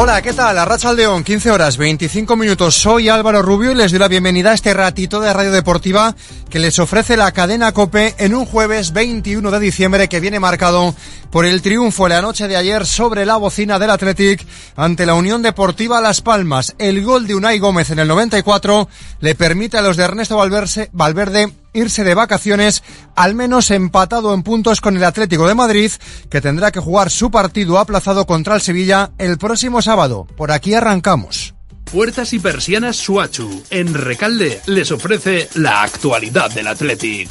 Hola, ¿qué tal? Arracha León, 15 horas, 25 minutos. Soy Álvaro Rubio y les doy la bienvenida a este ratito de Radio Deportiva que les ofrece la cadena Cope en un jueves 21 de diciembre que viene marcado por el triunfo la noche de ayer sobre la bocina del Athletic ante la Unión Deportiva Las Palmas. El gol de Unai Gómez en el 94 le permite a los de Ernesto Valverde irse de vacaciones, al menos empatado en puntos con el Atlético de Madrid, que tendrá que jugar su partido aplazado contra el Sevilla el próximo sábado. Por aquí arrancamos. Puertas y persianas Suachu, en Recalde, les ofrece la actualidad del Athletic.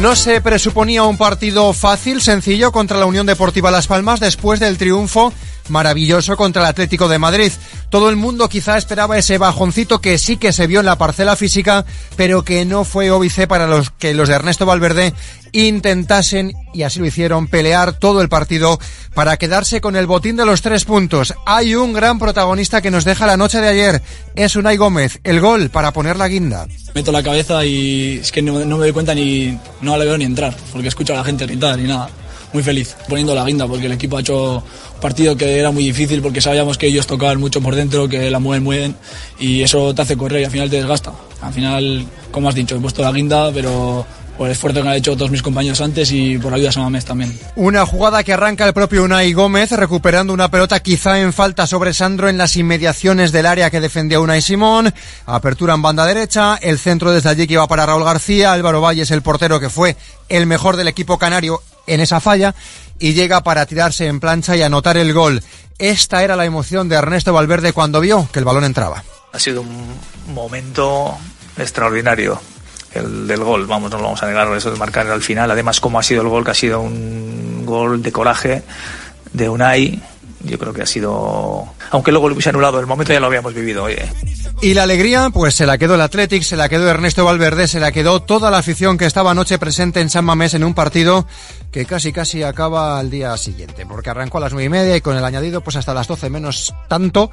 No se presuponía un partido fácil, sencillo contra la Unión Deportiva Las Palmas después del triunfo maravilloso contra el Atlético de Madrid. Todo el mundo quizá esperaba ese bajoncito que sí que se vio en la parcela física, pero que no fue óbice para los que los de Ernesto Valverde intentasen, y así lo hicieron, pelear todo el partido para quedarse con el botín de los tres puntos. Hay un gran protagonista que nos deja la noche de ayer, es Unai Gómez, el gol para poner la guinda. Meto la cabeza y es que no, me doy cuenta ni, no la veo ni entrar, porque escucho a la gente gritar y nada muy feliz poniendo la guinda porque el equipo ha hecho partido que era muy difícil porque sabíamos que ellos tocaban mucho por dentro, que la mueven muy bien y eso te hace correr y al final te desgasta. Al final, como has dicho, he puesto la guinda, pero por el esfuerzo que han hecho todos mis compañeros antes y por la ayuda de Samamés también. Una jugada que arranca el propio Unai Gómez recuperando una pelota quizá en falta sobre Sandro en las inmediaciones del área que defendía Unai Simón. Apertura en banda derecha, el centro desde allí que iba para Raúl García, Álvaro Valles el portero que fue el mejor del equipo canario en esa falla y llega para tirarse en plancha y anotar el gol. Esta era la emoción de Ernesto Valverde cuando vio que el balón entraba. Ha sido un momento extraordinario el del gol, vamos, no lo vamos a negar, eso de marcar al final. Además, como ha sido el gol, que ha sido un gol de coraje de Unai, yo creo que ha sido, aunque luego lo hubiese anulado, el momento ya lo habíamos vivido. Oye. Y la alegría, pues se la quedó el Athletic, se la quedó Ernesto Valverde, se la quedó toda la afición que estaba anoche presente en San Mamés en un partido que casi casi acaba al día siguiente, porque arrancó a las nueve y media y con el añadido pues hasta las doce menos tanto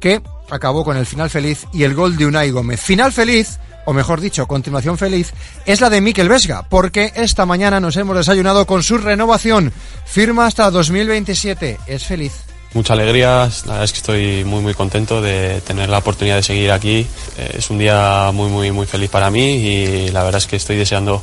que acabó con el final feliz y el gol de Unai Gómez. Final feliz o mejor dicho, continuación feliz, es la de Miquel Vesga, porque esta mañana nos hemos desayunado con su renovación. Firma hasta 2027. Es feliz. Mucha alegría, la verdad es que estoy muy muy contento de tener la oportunidad de seguir aquí. Eh, es un día muy muy muy feliz para mí y la verdad es que estoy deseando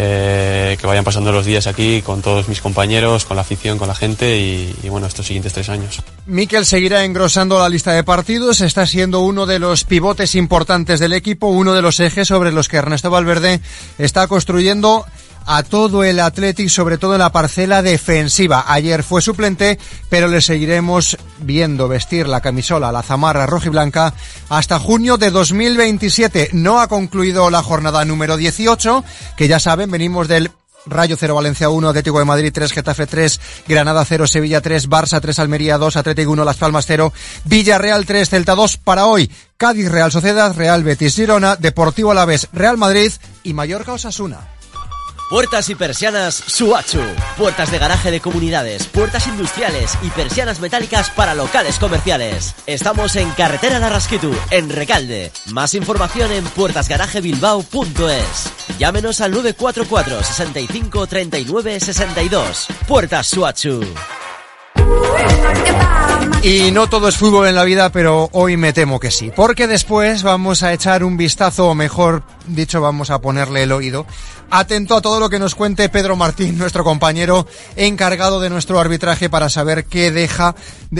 eh, que vayan pasando los días aquí con todos mis compañeros, con la afición, con la gente y, bueno, estos siguientes tres años. Miquel seguirá engrosando la lista de partidos, está siendo uno de los pivotes importantes del equipo, uno de los ejes sobre los que Ernesto Valverde está construyendo a todo el Athletic, sobre todo en la parcela defensiva. Ayer fue suplente, pero le seguiremos viendo vestir la camisola, la zamarra roja y blanca hasta junio de 2027. No ha concluido la jornada número 18, que ya saben, venimos del Rayo 0, Valencia 1, Atlético de Madrid 3, Getafe 3, Granada 0, Sevilla 3, Barça 3, Almería 2, Atlético 1, Las Palmas 0, Villarreal 3, Celta 2 para hoy. Cádiz, Real Sociedad, Real Betis, Girona, Deportivo Alavés, Real Madrid y Mallorca Osasuna. Puertas y persianas Suachu. Puertas de garaje de comunidades, puertas industriales y persianas metálicas para locales comerciales. Estamos en Carretera Larrasquitu, en Recalde. Más información en puertasgarajebilbao.es. Llámenos al 944 65 39 62. Puertas Suachu. Y no todo es fútbol en la vida, pero hoy me temo que sí. Porque después vamos a echar un vistazo, o mejor dicho, vamos a ponerle el oído. Atento a todo lo que nos cuente Pedro Martín, nuestro compañero encargado de nuestro arbitraje, para saber qué deja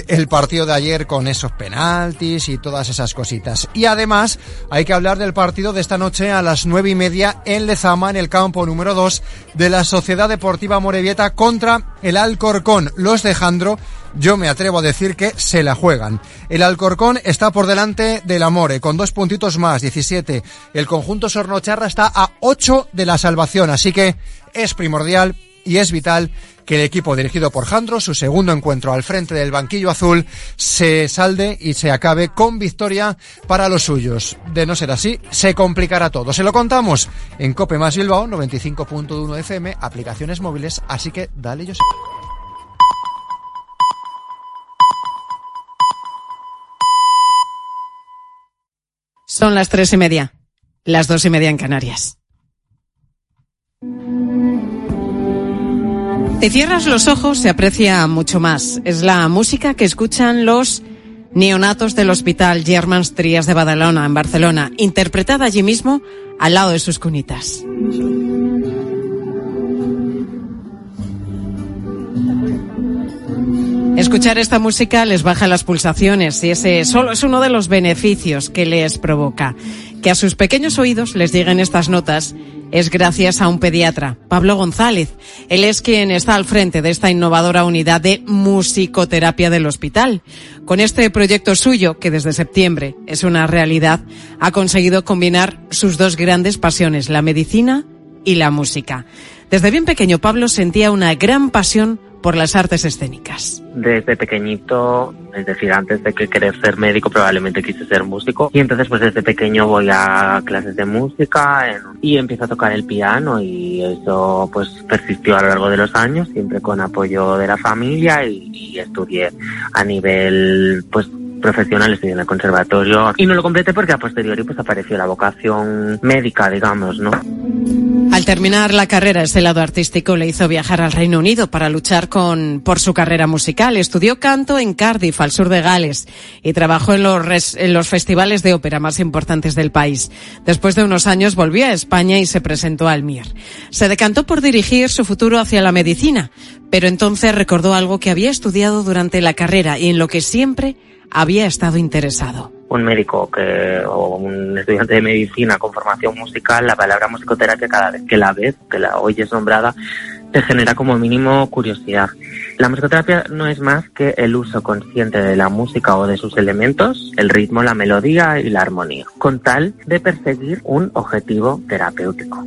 el partido de ayer con esos penaltis y todas esas cositas. Y además, hay que hablar del partido de esta noche a las nueve y media en Lezama, en el campo número dos de la Sociedad Deportiva Morevieta contra el Alcorcón. Los de Jandro yo me atrevo a decir que se la juegan. El Alcorcón está por delante del Amore, con dos puntitos más, 17. El conjunto Sornocharra está a 8 de la salvación, así que es primordial y es vital que el equipo dirigido por Jandro, su segundo encuentro al frente del banquillo azul, se salde y se acabe con victoria para los suyos. De no ser así, se complicará todo. Se lo contamos en Cope Más Bilbao, 95.1 FM, aplicaciones móviles, así que dale yo Son las tres y media, las dos y media en Canarias. Si cierras los ojos se aprecia mucho más. Es la música que escuchan los neonatos del Hospital Germans Trias de Badalona, en Barcelona, interpretada allí mismo al lado de sus cunitas. Escuchar esta música les baja las pulsaciones y ese solo es uno de los beneficios que les provoca. Que a sus pequeños oídos les lleguen estas notas es gracias a un pediatra, Pablo González. Él es quien está al frente de esta innovadora unidad de musicoterapia del hospital. Con este proyecto suyo, que desde septiembre es una realidad, ha conseguido combinar sus dos grandes pasiones, la medicina y la música. Desde bien pequeño Pablo sentía una gran pasión por las artes escénicas. Desde pequeñito, es decir, antes de que querer ser médico, probablemente quise ser músico. Y entonces, pues desde pequeño voy a clases de música y empiezo a tocar el piano y eso pues persistió a lo largo de los años, siempre con apoyo de la familia y, y estudié a nivel pues profesional, estudié en el conservatorio y no lo completé porque a posteriori pues apareció la vocación médica, digamos, ¿no? Terminar la carrera, ese lado artístico le hizo viajar al Reino Unido para luchar con, por su carrera musical. Estudió canto en Cardiff, al sur de Gales, y trabajó en los, en los festivales de ópera más importantes del país. Después de unos años volvió a España y se presentó al MIR. Se decantó por dirigir su futuro hacia la medicina, pero entonces recordó algo que había estudiado durante la carrera y en lo que siempre había estado interesado. Un médico que, o un estudiante de medicina con formación musical, la palabra musicoterapia cada vez que la ves, que la oyes nombrada, te genera como mínimo curiosidad. La musicoterapia no es más que el uso consciente de la música o de sus elementos, el ritmo, la melodía y la armonía, con tal de perseguir un objetivo terapéutico.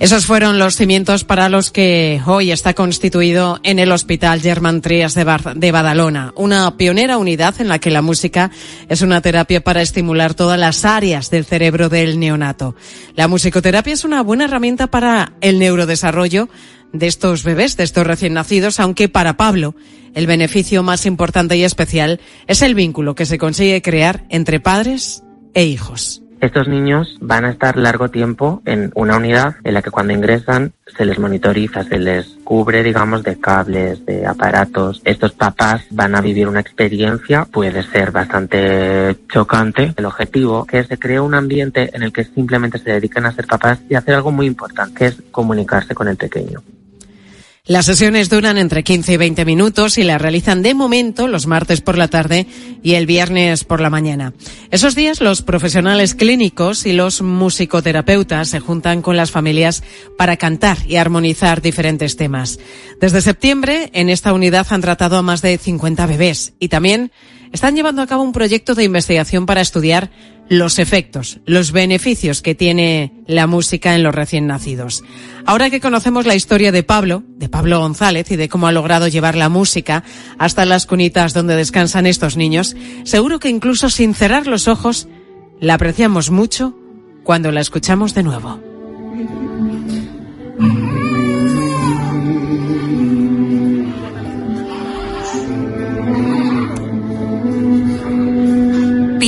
Esos fueron los cimientos para los que hoy está constituido en el Hospital Germán Trias de, de Badalona, una pionera unidad en la que la música es una terapia para estimular todas las áreas del cerebro del neonato. La musicoterapia es una buena herramienta para el neurodesarrollo de estos bebés, de estos recién nacidos, aunque para Pablo el beneficio más importante y especial es el vínculo que se consigue crear entre padres e hijos. Estos niños van a estar largo tiempo en una unidad en la que cuando ingresan se les monitoriza, se les cubre, digamos, de cables, de aparatos. Estos papás van a vivir una experiencia, puede ser bastante chocante. El objetivo que se cree un ambiente en el que simplemente se dediquen a ser papás y hacer algo muy importante, que es comunicarse con el pequeño. Las sesiones duran entre 15 y 20 minutos y las realizan de momento los martes por la tarde y el viernes por la mañana. Esos días los profesionales clínicos y los musicoterapeutas se juntan con las familias para cantar y armonizar diferentes temas. Desde septiembre en esta unidad han tratado a más de 50 bebés y también están llevando a cabo un proyecto de investigación para estudiar los efectos, los beneficios que tiene la música en los recién nacidos. Ahora que conocemos la historia de Pablo, de Pablo González y de cómo ha logrado llevar la música hasta las cunitas donde descansan estos niños, seguro que incluso sin cerrar los ojos, la apreciamos mucho cuando la escuchamos de nuevo.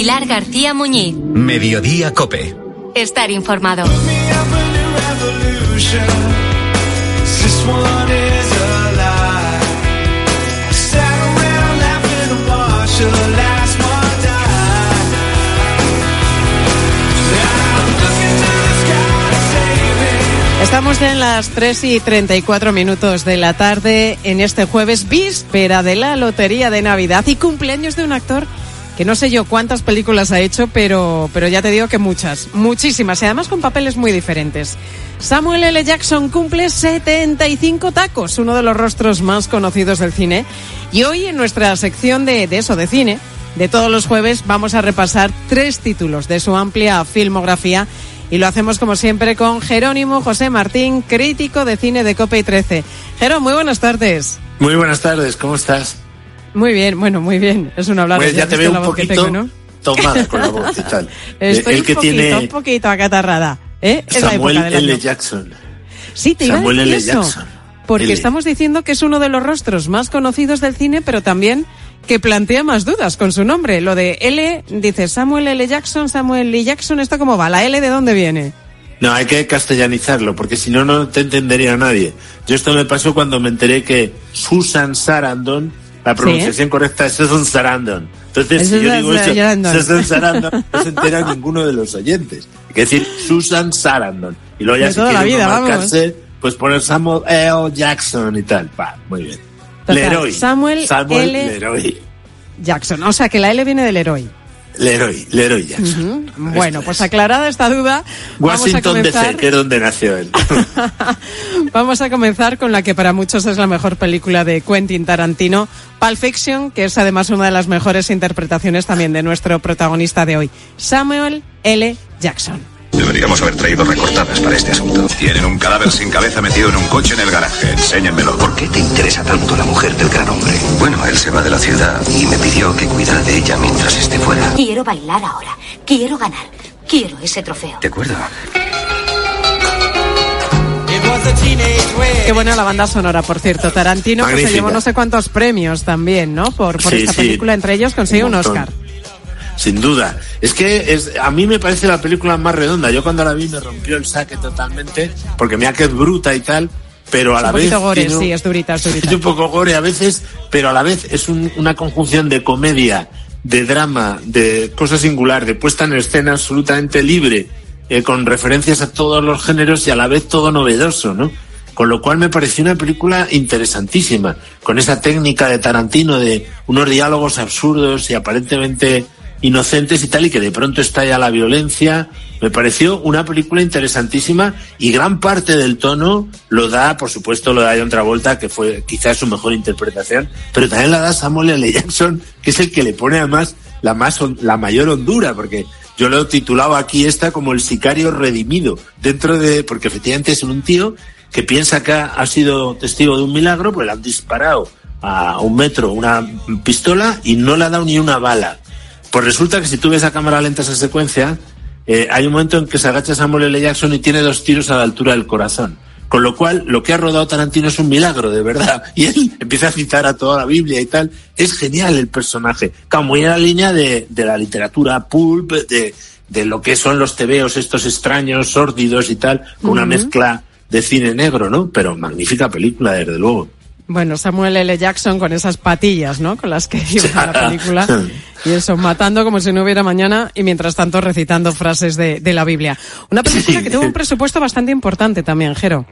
Pilar García Muñiz. Mediodía Cope. Estar informado. Estamos en las 3 y 34 minutos de la tarde en este jueves víspera de la Lotería de Navidad y cumpleaños de un actor que no sé yo cuántas películas ha hecho, pero, pero ya te digo que muchas, muchísimas, y además con papeles muy diferentes. Samuel L. Jackson cumple 75 tacos, uno de los rostros más conocidos del cine. Y hoy en nuestra sección de, eso, de cine, de todos los jueves, vamos a repasar tres títulos de su amplia filmografía. Y lo hacemos como siempre con Jerónimo José Martín, crítico de cine de Cope y 13. Jerónimo, muy buenas tardes. Muy buenas tardes, ¿cómo estás? Muy bien, bueno, muy bien. Es un hablar. Pues ya te veo un poquito tengo, ¿no? tomada con la voz y tal. Estoy el que un poquito, tiene un poquito acatarrada. ¿eh? Es Samuel la época del L. año. Jackson. Sí, te Samuel iba a L. eso. Jackson. Porque L. estamos diciendo que es uno de los rostros más conocidos del cine, pero también que plantea más dudas con su nombre. Lo de L, dice Samuel L. Jackson, Samuel L. Jackson, ¿esto cómo va? ¿La L de dónde viene? No, hay que castellanizarlo, porque si no, no te entendería nadie. Yo esto me pasó cuando me enteré que Susan Sarandon, la pronunciación correcta es Susan Sarandon. Entonces, si yo digo eso, Susan Sarandon, no se entera ninguno de los oyentes. Hay que decir Susan Sarandon. Y luego ya De si quiere vida, uno vamos. marcarse, pues poner Samuel L. Jackson y tal. Va, muy bien. Total, Leroy. Samuel L. Leroy. Jackson. O sea que la L viene del héroe. Leroy, Leroy Jackson. Bueno, pues aclarada esta duda, vamos a Washington comenzar. DC, que es donde nació él. Vamos a comenzar con la que para muchos es la mejor película de Quentin Tarantino, Pulp Fiction, que es además una de las mejores interpretaciones también de nuestro protagonista de hoy, Samuel L. Jackson. Deberíamos haber traído recortadas para este asunto. Tienen un cadáver sin cabeza metido en un coche en el garaje. Enséñenmelo. ¿Por qué te interesa tanto la mujer del gran hombre? Bueno, él se va de la ciudad y me pidió que cuidara de ella mientras esté fuera. Quiero bailar ahora. Quiero ganar. Quiero ese trofeo. De acuerdo. Qué buena la banda sonora, por cierto. Tarantino pues, se llevó no sé cuántos premios también, ¿no? Por, por Sí, esta sí. película, entre ellos consiguió un, Un montón. Oscar. Sin duda. Es que es, a mí me parece la película más redonda. Yo cuando la vi me rompió el saque totalmente, porque mira que es bruta y tal, pero a la un vez... gore, tiene sí, es durita, es durita. es un poco gore a veces, pero a la vez es un- una conjunción de comedia, de drama, de cosa singular, de puesta en escena absolutamente libre, eh, con referencias a todos los géneros y a la vez todo novedoso, ¿no? Con lo cual me pareció una película interesantísima, con esa técnica de Tarantino de unos diálogos absurdos y aparentemente inocentes y tal, y que de pronto estalla la violencia. Me pareció una película interesantísima y gran parte del tono lo da, por supuesto, lo da John Travolta, que fue quizás su mejor interpretación, pero también la da Samuel L. Jackson, que es el que le pone además la, más, la mayor hondura, porque yo lo he titulado aquí esta como el sicario redimido, dentro de, porque efectivamente es un tío que piensa que ha sido testigo de un milagro, pues le han disparado a un metro una pistola y no le ha dado ni una bala. Pues resulta que si tú ves a cámara lenta esa secuencia, eh, hay un momento en que se agacha Samuel L. Jackson y tiene dos tiros a la altura del corazón. Con lo cual, lo que ha rodado Tarantino es un milagro, de verdad. Y él empieza a citar a toda la Biblia y tal. Es genial el personaje. Claro, muy en la línea de, de la literatura pulp, de, de lo que son los tebeos estos extraños, sórdidos y tal, con una mezcla de cine negro, ¿no? Pero magnífica película, desde luego. Bueno, Samuel L. Jackson con esas patillas, ¿no? Con las que iba a la película. Y eso, matando como si no hubiera mañana y mientras tanto recitando frases de, de la Biblia. Una película que tuvo un presupuesto bastante importante también, Jero.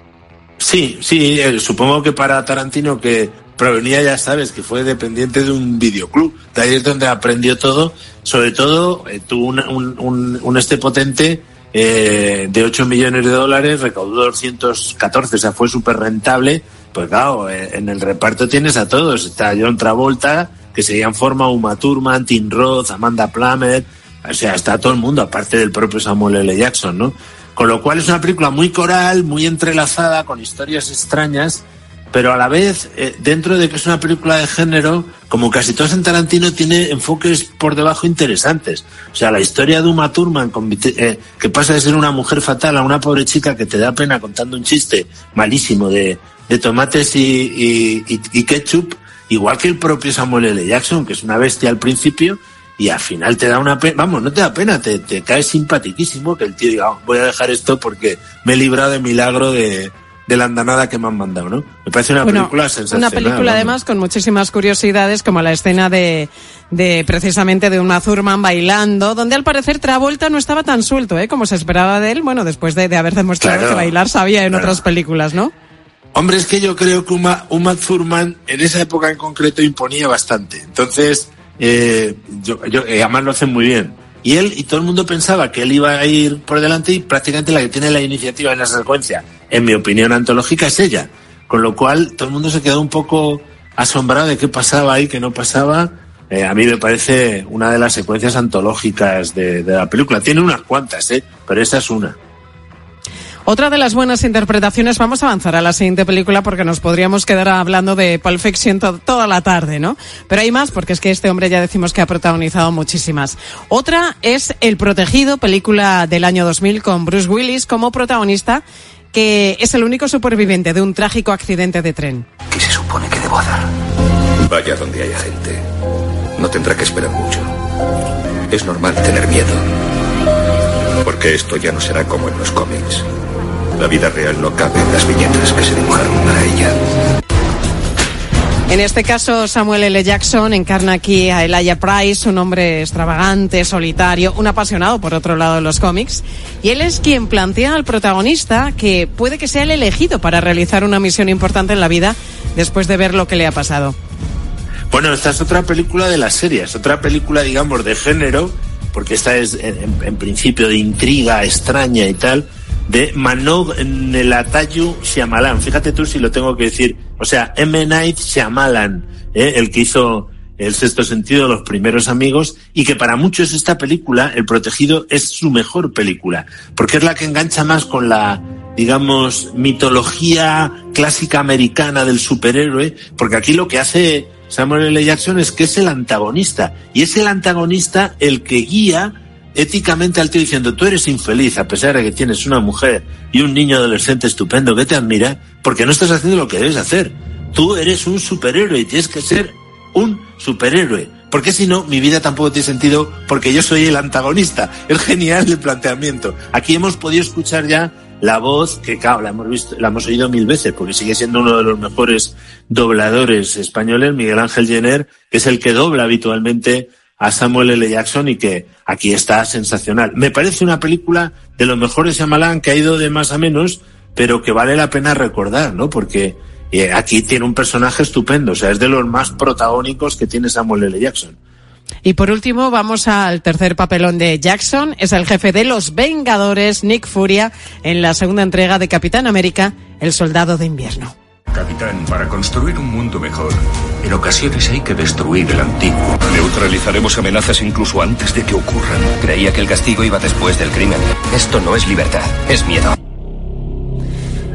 Sí, sí, eh, supongo que para Tarantino que provenía, ya sabes, que fue dependiente de un videoclub, de ahí es donde aprendió todo, sobre todo eh, tuvo un, un, un, un este potente eh, de 8 millones de dólares, recaudó 214, o sea, fue súper rentable, pues claro, eh, en el reparto tienes a todos, está John Travolta, que seguía en forma, Uma Thurman, Tim Roth, Amanda Plummer, o sea, está todo el mundo, aparte del propio Samuel L. Jackson, ¿no? Con lo cual es una película muy coral, muy entrelazada, con historias extrañas, pero a la vez, eh, dentro de que es una película de género, como casi todas en Tarantino, tiene enfoques por debajo interesantes. O sea, la historia de Uma Thurman, eh, que pasa de ser una mujer fatal a una pobre chica que te da pena contando un chiste malísimo de, de tomates y, y- y- y ketchup, igual que el propio Samuel L. Jackson, que es una bestia al principio, y al final te da una pena, vamos, no te da pena, te, te cae simpatiquísimo que el tío diga, "Oh, voy a dejar esto porque me he librado de milagro de, de la andanada que me han mandado, ¿no? Me parece una Bueno, película sensacional. Una película además con muchísimas curiosidades, como la escena de, de precisamente de una Thurman bailando, donde al parecer Travolta no estaba tan suelto, ¿eh? Como se esperaba de él, bueno, después de, de haber demostrado Claro, que bailar sabía en claro. otras películas, ¿no? Hombre, es que yo creo que Uma, Uma Thurman en esa época en concreto imponía bastante. Entonces, eh, yo, yo, eh, además lo hacen muy bien. Y él y todo el mundo pensaba que él iba a ir por delante y prácticamente la que tiene la iniciativa en esa secuencia, en mi opinión antológica, es ella. Con lo cual todo el mundo se quedó un poco asombrado de qué pasaba ahí, qué no pasaba. Eh, a mí me parece una de las secuencias antológicas de, la película. Tiene unas cuantas, ¿eh? pero esta es una. Otra de las buenas interpretaciones, vamos a avanzar a la siguiente película porque nos podríamos quedar hablando de Pulp Fiction to- toda la tarde, ¿no? Pero hay más porque es que este hombre ya decimos que ha protagonizado muchísimas. Otra es El Protegido, película del año 2000 con Bruce Willis como protagonista, que es el único superviviente de un trágico accidente de tren. ¿Qué se supone que debo hacer? Vaya donde haya gente. tendrá que esperar mucho. Es normal tener miedo. Porque esto ya no será como en los cómics. La vida real no cabe en las viñetas que se dibujaron para ella. En este caso, Samuel L. Jackson encarna aquí a Elijah Price, un hombre extravagante, solitario, un apasionado por otro lado de los cómics. Y él es quien plantea al protagonista que puede que sea el elegido para realizar una misión importante en la vida después de ver lo que le ha pasado. Bueno, esta es otra película de la serie, es otra película, digamos, de género, porque esta es en, en principio de intriga extraña y tal, de Manoj Nelatayu Shyamalan. Fíjate tú si lo tengo que decir. O sea, M. Night Shyamalan, ¿eh? el que hizo El sexto sentido, Los primeros amigos, y que para muchos esta película, El protegido, es su mejor película, porque es la que engancha más con la, digamos, mitología clásica americana del superhéroe, porque aquí lo que hace Samuel L. Jackson es que es el antagonista, y es el antagonista el que guía éticamente al tío diciendo, tú eres infeliz a pesar de que tienes una mujer y un niño adolescente estupendo que te admira, porque no estás haciendo lo que debes hacer. Tú eres un superhéroe y tienes que ser un superhéroe. Porque si no, mi vida tampoco tiene sentido porque yo soy el antagonista. Es genial el planteamiento. Aquí hemos podido escuchar ya la voz que, claro, la hemos visto, la hemos oído mil veces porque sigue siendo uno de los mejores dobladores españoles, Miguel Ángel Jenner, que es el que dobla habitualmente a Samuel L. Jackson y que aquí está sensacional. Me parece una película de los mejores Shyamalan que ha ido de más a menos, pero que vale la pena recordar, ¿no? Porque eh, aquí tiene un personaje estupendo, o sea, es de los más protagónicos que tiene Samuel L. Jackson. Y por último, vamos al tercer papelón de Jackson. Es el jefe de los Vengadores, Nick Furia, en la segunda entrega de Capitán América, El Soldado de Invierno. Capitán, para construir un mundo mejor, en ocasiones hay que destruir el antiguo. Neutralizaremos amenazas incluso antes de que ocurran. Creía que el castigo iba después del crimen. Esto no es libertad, es miedo.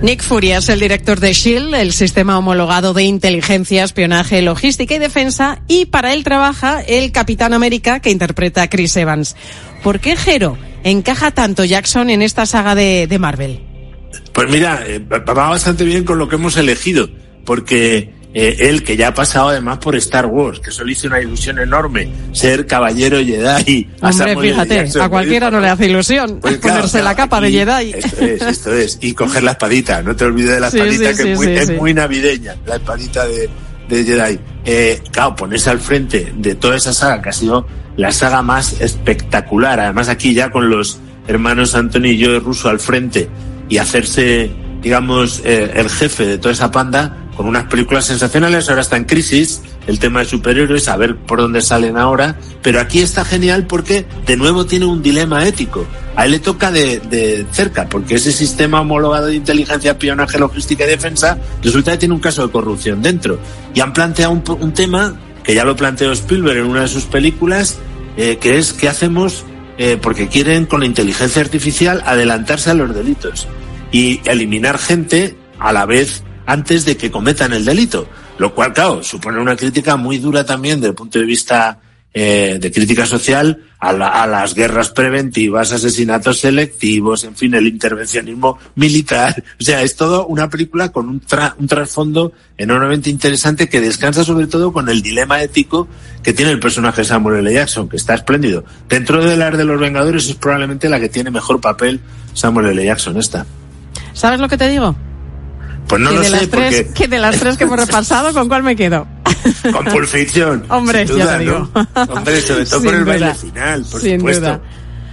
Nick Furia es el director de SHIELD, el sistema homologado de inteligencia, espionaje, logística y defensa, y para él trabaja el Capitán América que interpreta a Chris Evans. ¿Por qué Jero encaja tanto Jackson en esta saga de, de Marvel? Pues mira, eh, va bastante bien con lo que hemos elegido, porque eh, él, que ya ha pasado además por Star Wars, que eso le hizo una ilusión enorme, ser caballero Jedi. Hombre, fíjate, a cualquiera no le hace ilusión pues ponerse la capa de Jedi. Esto es, esto es. Y coger la espadita, no te olvides de la espadita, que es, muy, es muy navideña, la espadita de, de Jedi. Eh, claro, ponerse al frente de toda esa saga, que ha sido la saga más espectacular, además aquí ya con los hermanos Anthony y Joe Russo al frente, y hacerse, digamos, eh, el jefe de toda esa panda, con unas películas sensacionales, ahora está en crisis, el tema de superhéroes, a ver por dónde salen ahora, pero aquí está genial porque de nuevo tiene un dilema ético. A él le toca de, de cerca, porque ese sistema homologado de inteligencia, espionaje, logística y defensa resulta que tiene un caso de corrupción dentro. Y han planteado un, tema que ya lo planteó Spielberg en una de sus películas, eh, que es qué hacemos eh, porque quieren con la inteligencia artificial adelantarse a los delitos y eliminar gente a la vez antes de que cometan el delito. Lo cual, claro, supone una crítica muy dura también desde el punto de vista eh, de crítica social a, la, a, las guerras preventivas, asesinatos selectivos, en fin, el intervencionismo militar. O sea, es todo una película con un, tra un trasfondo enormemente interesante que descansa sobre todo con el dilema ético que tiene el personaje Samuel L. Jackson, que está espléndido. Dentro de las de los Vengadores es probablemente la que tiene mejor papel Samuel L. Jackson esta. ¿Sabes lo que te digo? Pues no que lo de sé, las tres, porque que de las tres que hemos repasado, ¿con cuál me quedo? con Pulp Fiction. Hombre, sin ya duda, te digo. ¿no? Hombre, sobre todo Sin por el baile duda. final, por Sin supuesto. duda.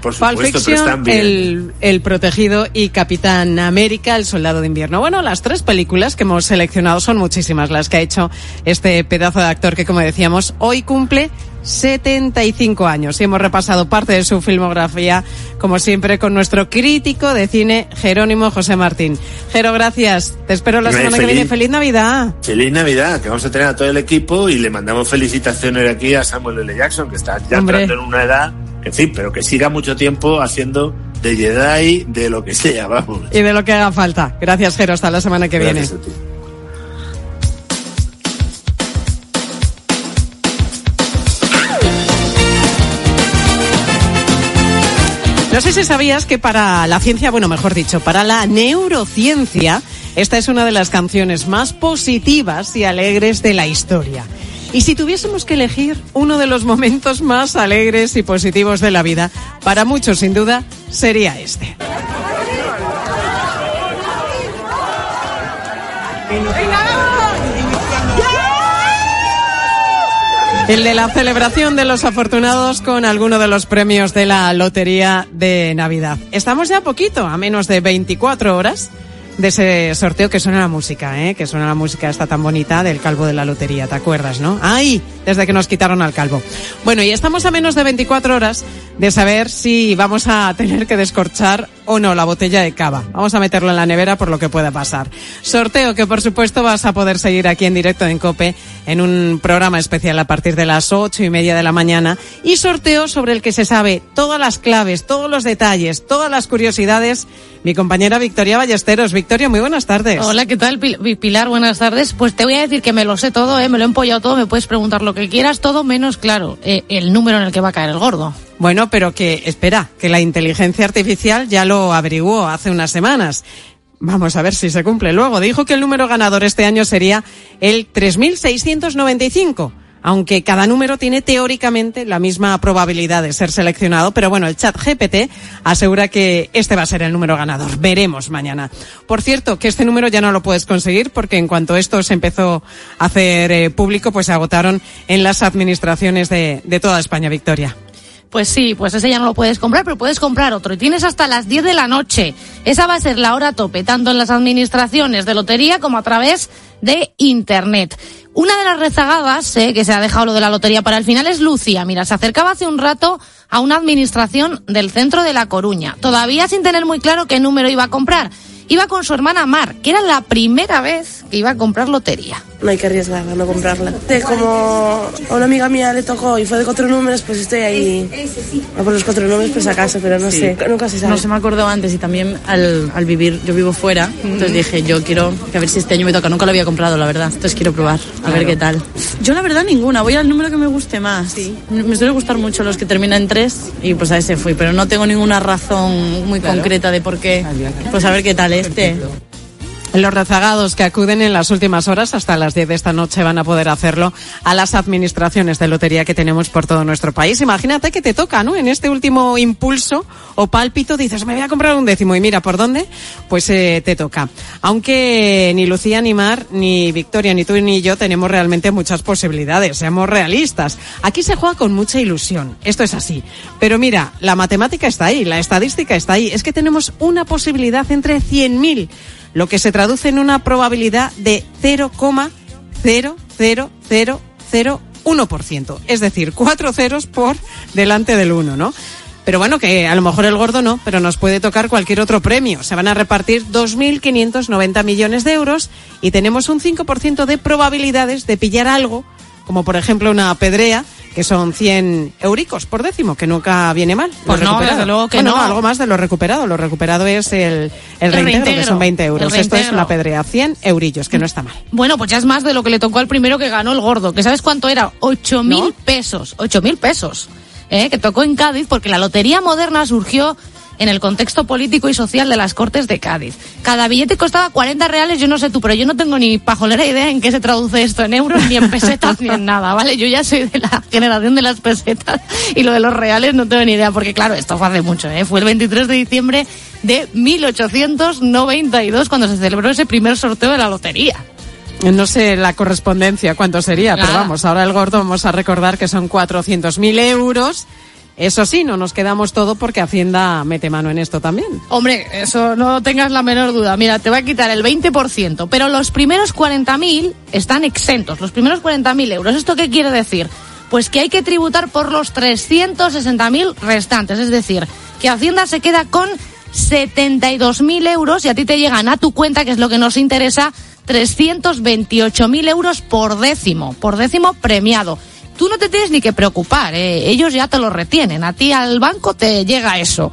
Por Pulp supuesto, pero Fiction, el, el Protegido y Capitán América, El Soldado de Invierno. Bueno, las tres películas que hemos seleccionado son muchísimas las que ha hecho este pedazo de actor que, como decíamos, hoy cumple 75 años y hemos repasado parte de su filmografía, como siempre, con nuestro crítico de cine, Jerónimo José Martín. Jero, gracias. Te espero la semana que feliz- viene. ¡Feliz Navidad! Feliz Navidad, que vamos a tener a todo el equipo y le mandamos felicitaciones aquí a Samuel L. Jackson, que está ya Hombre. entrando en una edad, en fin, pero que siga mucho tiempo haciendo de Jedi, de lo que sea, vamos. Y de lo que haga falta. Gracias, Jero. Hasta la semana que viene. Gracias a ti. No sé si sabías que para la ciencia, bueno, mejor dicho, para la neurociencia, esta es una de las canciones más positivas y alegres de la historia. Y si tuviésemos que elegir uno de los momentos más alegres y positivos de la vida, para muchos sin duda sería este. El de la celebración de los afortunados con alguno de los premios de la Lotería de Navidad. Estamos ya poquito, a menos de 24 horas de ese sorteo que suena la música, ¿eh? que suena la música esta tan bonita del calvo de la lotería, ¿te acuerdas, no? ¡Ay! Desde que nos quitaron al calvo. Bueno, y estamos a menos de 24 horas de saber si vamos a tener que descorchar o no la botella de cava. Vamos a meterlo en la nevera por lo que pueda pasar. Sorteo que por supuesto vas a poder seguir aquí en directo en COPE en un programa especial a partir de las ocho y media de la mañana y sorteo sobre el que se sabe todas las claves, todos los detalles, todas las curiosidades. Mi compañera Victoria Ballesteros. Victoria, muy buenas tardes. Hola, ¿qué tal? Pilar, buenas tardes. Pues te voy a decir que me lo sé todo, ¿eh? me lo he empollado todo, me puedes preguntar lo que quieras, todo menos, claro, eh, el número en el que va a caer el gordo. Bueno, pero que, espera, que la inteligencia artificial ya lo averiguó hace unas semanas. Vamos a ver si se cumple luego. Dijo que el número ganador este año sería el 3695 aunque cada número tiene teóricamente la misma probabilidad de ser seleccionado, pero bueno, el chat GPT asegura que este va a ser el número ganador. Veremos mañana. Por cierto, que este número ya no lo puedes conseguir porque en cuanto esto se empezó a hacer eh, público, pues se agotaron en las administraciones de, de toda España, Victoria. Pues sí, pues ese ya no lo puedes comprar, pero puedes comprar otro. Y tienes hasta las 10 de la noche. Esa va a ser la hora tope, tanto en las administraciones de lotería como a través de Internet. Una de las rezagadas, eh, que se ha dejado lo de la lotería para el final, es Lucía. Mira, se acercaba hace un rato a una administración del centro de La Coruña, todavía sin tener muy claro qué número iba a comprar iba con su hermana Mar, que era la primera vez que iba a comprar lotería. No hay que arriesgar a no comprarla. Como a una amiga mía le tocó y fue de cuatro números, pues estoy ahí a por los cuatro números pues acaso, pero no sé, nunca se sabe. No se me acordó antes y también al, al vivir, yo vivo fuera, entonces dije, yo quiero que a ver si este año me toca, nunca lo había comprado la verdad, entonces quiero probar, a ver qué tal. Yo la verdad ninguna, voy al número que me guste más. Sí. Me suele gustar mucho los que terminan en tres y pues a ese fui, pero no tengo ninguna razón muy concreta de por qué. Pues a ver qué tal este. Los rezagados que acuden en las últimas horas hasta las 10 de esta noche van a poder hacerlo a las administraciones de lotería que tenemos por todo nuestro país. Imagínate que te toca, ¿no? En este último impulso o pálpito dices, me voy a comprar un décimo y mira, ¿por dónde? Pues eh, te toca. Aunque ni Lucía, ni Mar, ni Victoria, ni tú ni yo tenemos realmente muchas posibilidades, seamos realistas. Aquí se juega con mucha ilusión, esto es así. Pero mira, la matemática está ahí, la estadística está ahí. Es que tenemos una posibilidad entre 100.000 lo que se traduce en una probabilidad de 0,00001%. Es decir, cuatro ceros por delante del uno, ¿no? Pero bueno, que a lo mejor el gordo no, pero nos puede tocar cualquier otro premio. Se van a repartir 2.590 millones de euros y tenemos un 5% de probabilidades de pillar algo, como por ejemplo una pedrea, que son 100 euricos por décimo, que nunca viene mal. Pues no, desde luego que no. Algo más de lo recuperado. Lo recuperado es el, el, reintegro, que son 20 euros. Esto es una pedrea, 100 eurillos, que no está mal. Bueno, pues ya es más de lo que le tocó al primero que ganó el gordo, que ¿sabes cuánto era? 8.000 mil pesos. 8.000 mil pesos. ¿eh? Que tocó en Cádiz porque la lotería moderna surgió en el contexto político y social de las Cortes de Cádiz. Cada billete costaba 40 reales, yo no sé tú, pero yo no tengo ni pajolera idea en qué se traduce esto en euros, ni en pesetas, ni en nada, ¿vale? Yo ya soy de la generación de las pesetas y lo de los reales no tengo ni idea, porque claro, esto fue hace mucho, ¿eh? Fue el 23 de diciembre de 1892 cuando se celebró ese primer sorteo de la lotería. No sé la correspondencia cuánto sería, pero vamos, ahora el gordo vamos a recordar que son 400.000 euros eso sí, no nos quedamos todo porque Hacienda mete mano en esto también. Hombre, eso no tengas la menor duda. Mira, te va a quitar el 20%, pero los primeros 40.000 están exentos, los primeros 40.000 euros. ¿Esto qué quiere decir? Pues que hay que tributar por los 360.000 restantes, es decir, que Hacienda se queda con 72.000 euros y a ti te llegan a tu cuenta, que es lo que nos interesa, 328.000 euros por décimo, por décimo premiado tú no te tienes ni que preocupar, ¿eh? ellos ya te lo retienen, a ti al banco te llega eso.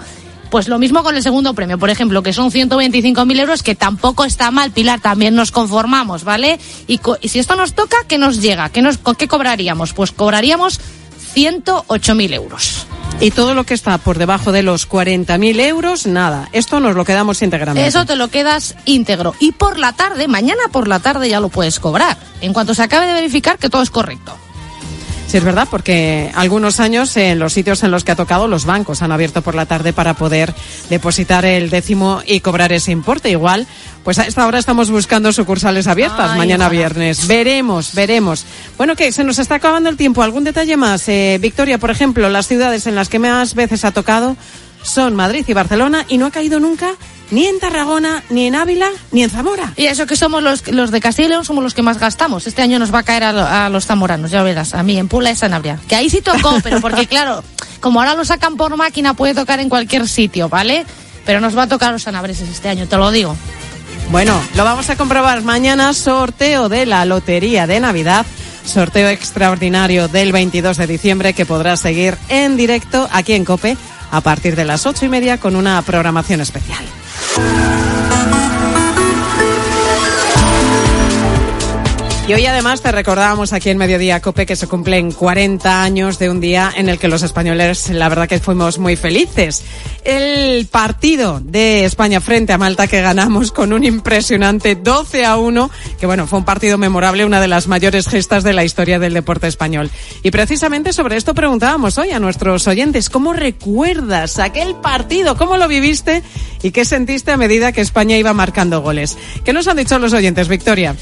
Pues lo mismo con el segundo premio, por ejemplo, que son 125.000 euros, que tampoco está mal, Pilar, también nos conformamos, ¿vale? Y, si esto nos toca, ¿qué nos llega? ¿Qué, nos, ¿Qué cobraríamos? Pues cobraríamos 108.000 euros. Y todo lo que está por debajo de los 40.000 euros, nada. Esto nos lo quedamos íntegramente. Eso te lo quedas íntegro. Y por la tarde, mañana por la tarde ya lo puedes cobrar. En cuanto se acabe de verificar que todo es correcto. Sí, es verdad, porque algunos años en los sitios en los que ha tocado los bancos han abierto por la tarde para poder depositar el décimo y cobrar ese importe. Igual, pues a esta hora estamos buscando sucursales abiertas mañana viernes. Veremos, veremos. Bueno, que se nos está acabando el tiempo. ¿Algún detalle más? Eh, Victoria, por ejemplo, las ciudades en las que más veces ha tocado son Madrid y Barcelona y no ha caído nunca ni en Tarragona, ni en Ávila, ni en Zamora. Y eso que somos los, los de Castilla y León, somos los que más gastamos. Este año nos va a caer a, a los zamoranos, ya verás. A mí, en Pula y Sanabria. Que ahí sí tocó, pero porque claro, como ahora lo sacan por máquina, puede tocar en cualquier sitio, ¿vale? Pero nos va a tocar los sanabreses este año, te lo digo. Bueno, lo vamos a comprobar mañana, sorteo de la Lotería de Navidad. Sorteo extraordinario del 22 de diciembre que podrás seguir en directo aquí en Cope a partir de las ocho y media con una programación especial. Thank you. Y hoy además te recordábamos aquí en Mediodía Cope que se cumplen 40 años de un día en el que los españoles, la verdad que fuimos muy felices. El partido de España frente a Malta que ganamos con un impresionante 12 a 1, que bueno, fue un partido memorable, una de las mayores gestas de la historia del deporte español. Y precisamente sobre esto preguntábamos hoy a nuestros oyentes, ¿cómo recuerdas aquel partido? ¿Cómo lo viviste? ¿Y qué sentiste a medida que España iba marcando goles? ¿Qué nos han dicho los oyentes, Victoria?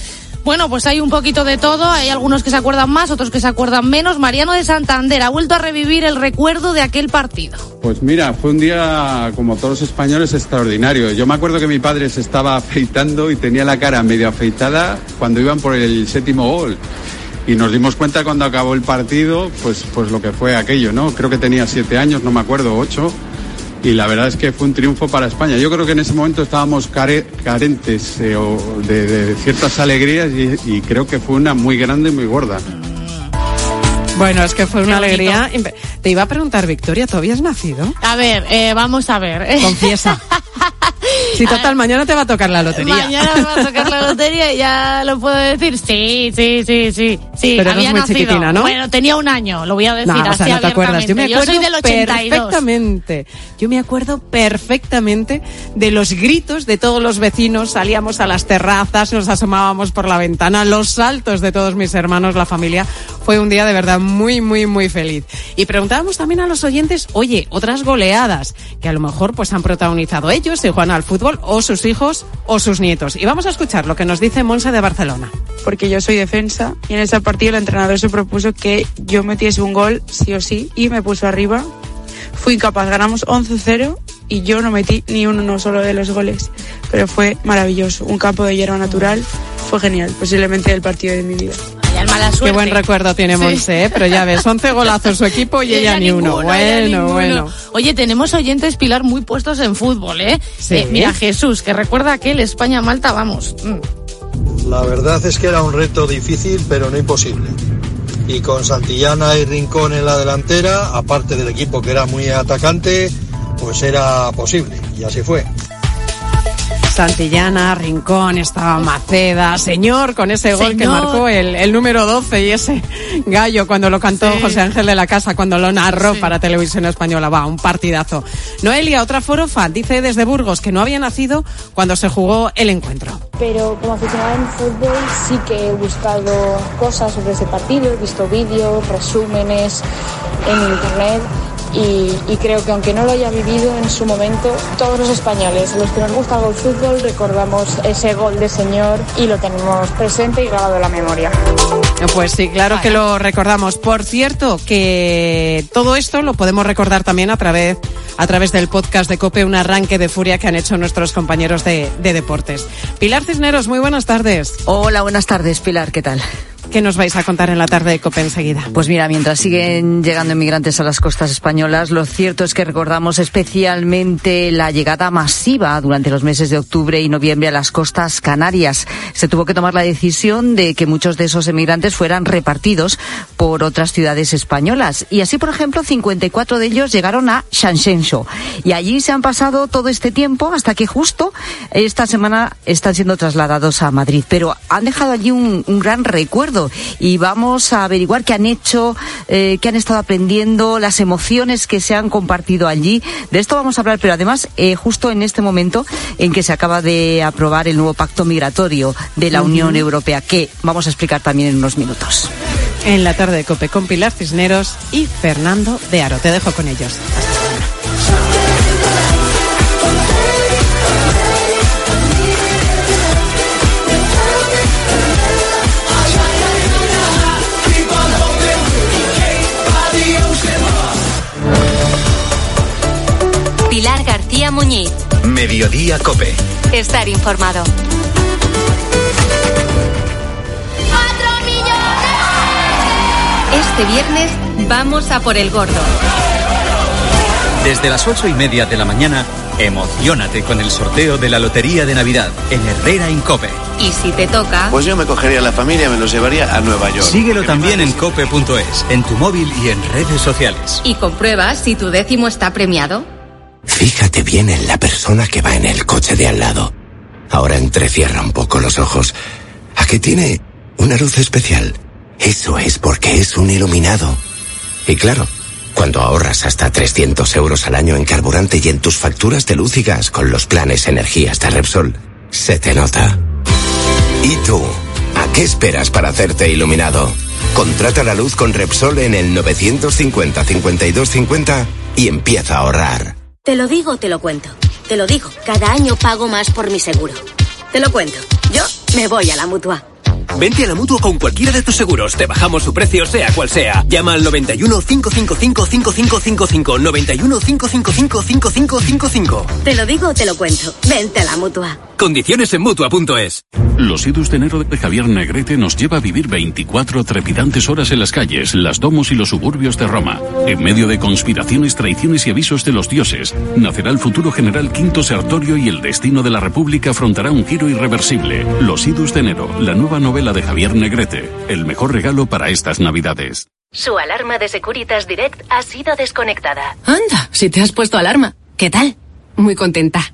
Bueno, pues hay un poquito de todo. Hay algunos que se acuerdan más, otros que se acuerdan menos. Mariano de Santander ha vuelto a revivir el recuerdo de aquel partido. Pues mira, fue un día, como todos los españoles, extraordinario. Yo me acuerdo que mi padre se estaba afeitando y tenía la cara medio afeitada cuando iban por el séptimo gol. Y nos dimos cuenta cuando acabó el partido, pues, pues lo que fue aquello, ¿no? Creo que tenía siete años, no me acuerdo, ocho y la verdad es que fue un triunfo para España. Yo creo que en ese momento estábamos carentes eh, de, ciertas alegrías y, creo que fue una muy grande y muy gorda. Bueno, es que fue una alegría. Te iba a preguntar, Victoria, ¿tú habías nacido? A ver, eh, vamos a ver. Confiesa. Sí, total, mañana te va a tocar la lotería. Mañana me va a tocar la lotería, ya lo puedo decir. Sí, sí, sí, sí. sí Pero había muy nacido. chiquitina, ¿no? Bueno, tenía un año, lo voy a decir no, así o sea, no te acuerdas. Yo me acuerdo Yo soy del 82. perfectamente. Yo me acuerdo perfectamente de los gritos de todos los vecinos. Salíamos a las terrazas, nos asomábamos por la ventana, los saltos de todos mis hermanos, la familia. Fue un día de verdad muy, muy, muy feliz. Y preguntábamos también a los oyentes, oye, otras goleadas que a lo mejor pues han protagonizado ellos, y Juan al fútbol o sus hijos o sus nietos. Y vamos a escuchar lo que nos dice Monse de Barcelona. Porque yo soy defensa y en ese partido el entrenador se propuso que yo metiese un gol sí o sí y me puso arriba. Fui incapaz, ganamos 11-0 y yo no metí ni uno solo de los goles. Pero fue maravilloso, un campo de hierba natural, fue genial, posiblemente el partido de mi vida. Qué buen recuerdo tiene Monse, ¿eh? pero ya ves, 11 golazos su equipo y, ella, ni uno. Bueno, bueno. Oye, tenemos oyentes, Pilar, muy puestos en fútbol, ¿eh? Sí. Eh, mira, Jesús, que recuerda aquel España-Malta, vamos. Mm. La verdad es que era un reto difícil, pero no imposible. Y con Santillana y Rincón en la delantera, aparte del equipo que era muy atacante, pues era posible. Y así fue. Santillana, Rincón, estaba Maceda, señor, con ese gol que marcó el, número 12 y ese gallo cuando lo cantó José Ángel de la Casa, cuando lo narró para Televisión Española. Va, un partidazo. Noelia, otra forofa, dice desde Burgos que no había nacido cuando se jugó el encuentro. Pero como aficionada en fútbol sí que he buscado cosas sobre ese partido, he visto vídeos, resúmenes en internet y, creo que aunque no lo haya vivido en su momento, todos los españoles, a los que nos gusta el fútbol, recordamos ese gol de señor y lo tenemos presente y grabado en la memoria. Pues sí, claro que lo recordamos. Por cierto, que todo esto lo podemos recordar también a través, a través del podcast de COPE, un arranque de furia que han hecho nuestros compañeros de, de deportes. Pilar Cisneros, muy buenas tardes. Hola, buenas tardes, Pilar, ¿qué tal? ¿Qué nos vais a contar en la tarde de COPE enseguida? Pues mira, mientras siguen llegando inmigrantes a las costas españolas, lo cierto es que recordamos especialmente la llegada masiva durante los meses de octubre y noviembre a las costas canarias. Se tuvo que tomar la decisión de que muchos de esos emigrantes fueran repartidos por otras ciudades españolas. Y así, por ejemplo, 54 de ellos llegaron a Shanshensho. Y allí se han pasado todo este tiempo hasta que justo esta semana están siendo trasladados a Madrid. Pero han dejado allí un gran recuerdo y vamos a averiguar qué han hecho, eh, qué han estado aprendiendo, las emociones que se han compartido allí. De esto vamos a hablar, pero además eh, justo en este momento en que se acaba de aprobar el nuevo pacto migratorio de la Unión Europea, que vamos a explicar también en unos minutos. en la tarde de Cope con Pilar Cisneros y Fernando de Aro. Te dejo con ellos. Muñiz. Mediodía Cope. Estar informado. Este viernes vamos a por el gordo. Desde las ocho y media de la mañana, emocionate con el sorteo de la Lotería de Navidad en Herrera Incope. Y si te toca... Pues yo me cogería a la familia y me los llevaría a Nueva York. Síguelo también en cope.es, en tu móvil y en redes sociales. Y comprueba si tu décimo está premiado. Fíjate bien en la persona que va en el coche de al lado. Ahora entrecierra un poco los ojos. ¿A qué tiene una luz especial? Eso es porque es un iluminado. Y claro, cuando ahorras hasta 300 euros al año en carburante y en tus facturas de luz y gas con los planes energías de Repsol, se te nota. ¿Y tú? ¿A qué esperas para hacerte iluminado? Contrata la luz con Repsol en el 950-5250 y empieza a ahorrar. Te lo digo, te lo cuento. Te lo digo, cada año pago más por mi seguro. Te lo cuento. Yo me voy a la mutua. Vente a la mutua con cualquiera de tus seguros. Te bajamos su precio, sea cual sea. Llama al 91 555 5555. 91 555 5555. Te lo digo, te lo cuento. Vente a la mutua. Condiciones en mutua.es. Los idus de enero de Javier Negrete nos lleva a vivir 24 trepidantes horas en las calles, las domos y los suburbios de Roma. En medio de conspiraciones, traiciones y avisos de los dioses, nacerá el futuro general Quinto Sertorio y el destino de la República afrontará un giro irreversible. Los idus de enero, la nueva novela de Javier Negrete. El mejor regalo para estas navidades. Su alarma de Securitas Direct ha sido desconectada. Anda, si te has puesto alarma. ¿Qué tal? Muy contenta.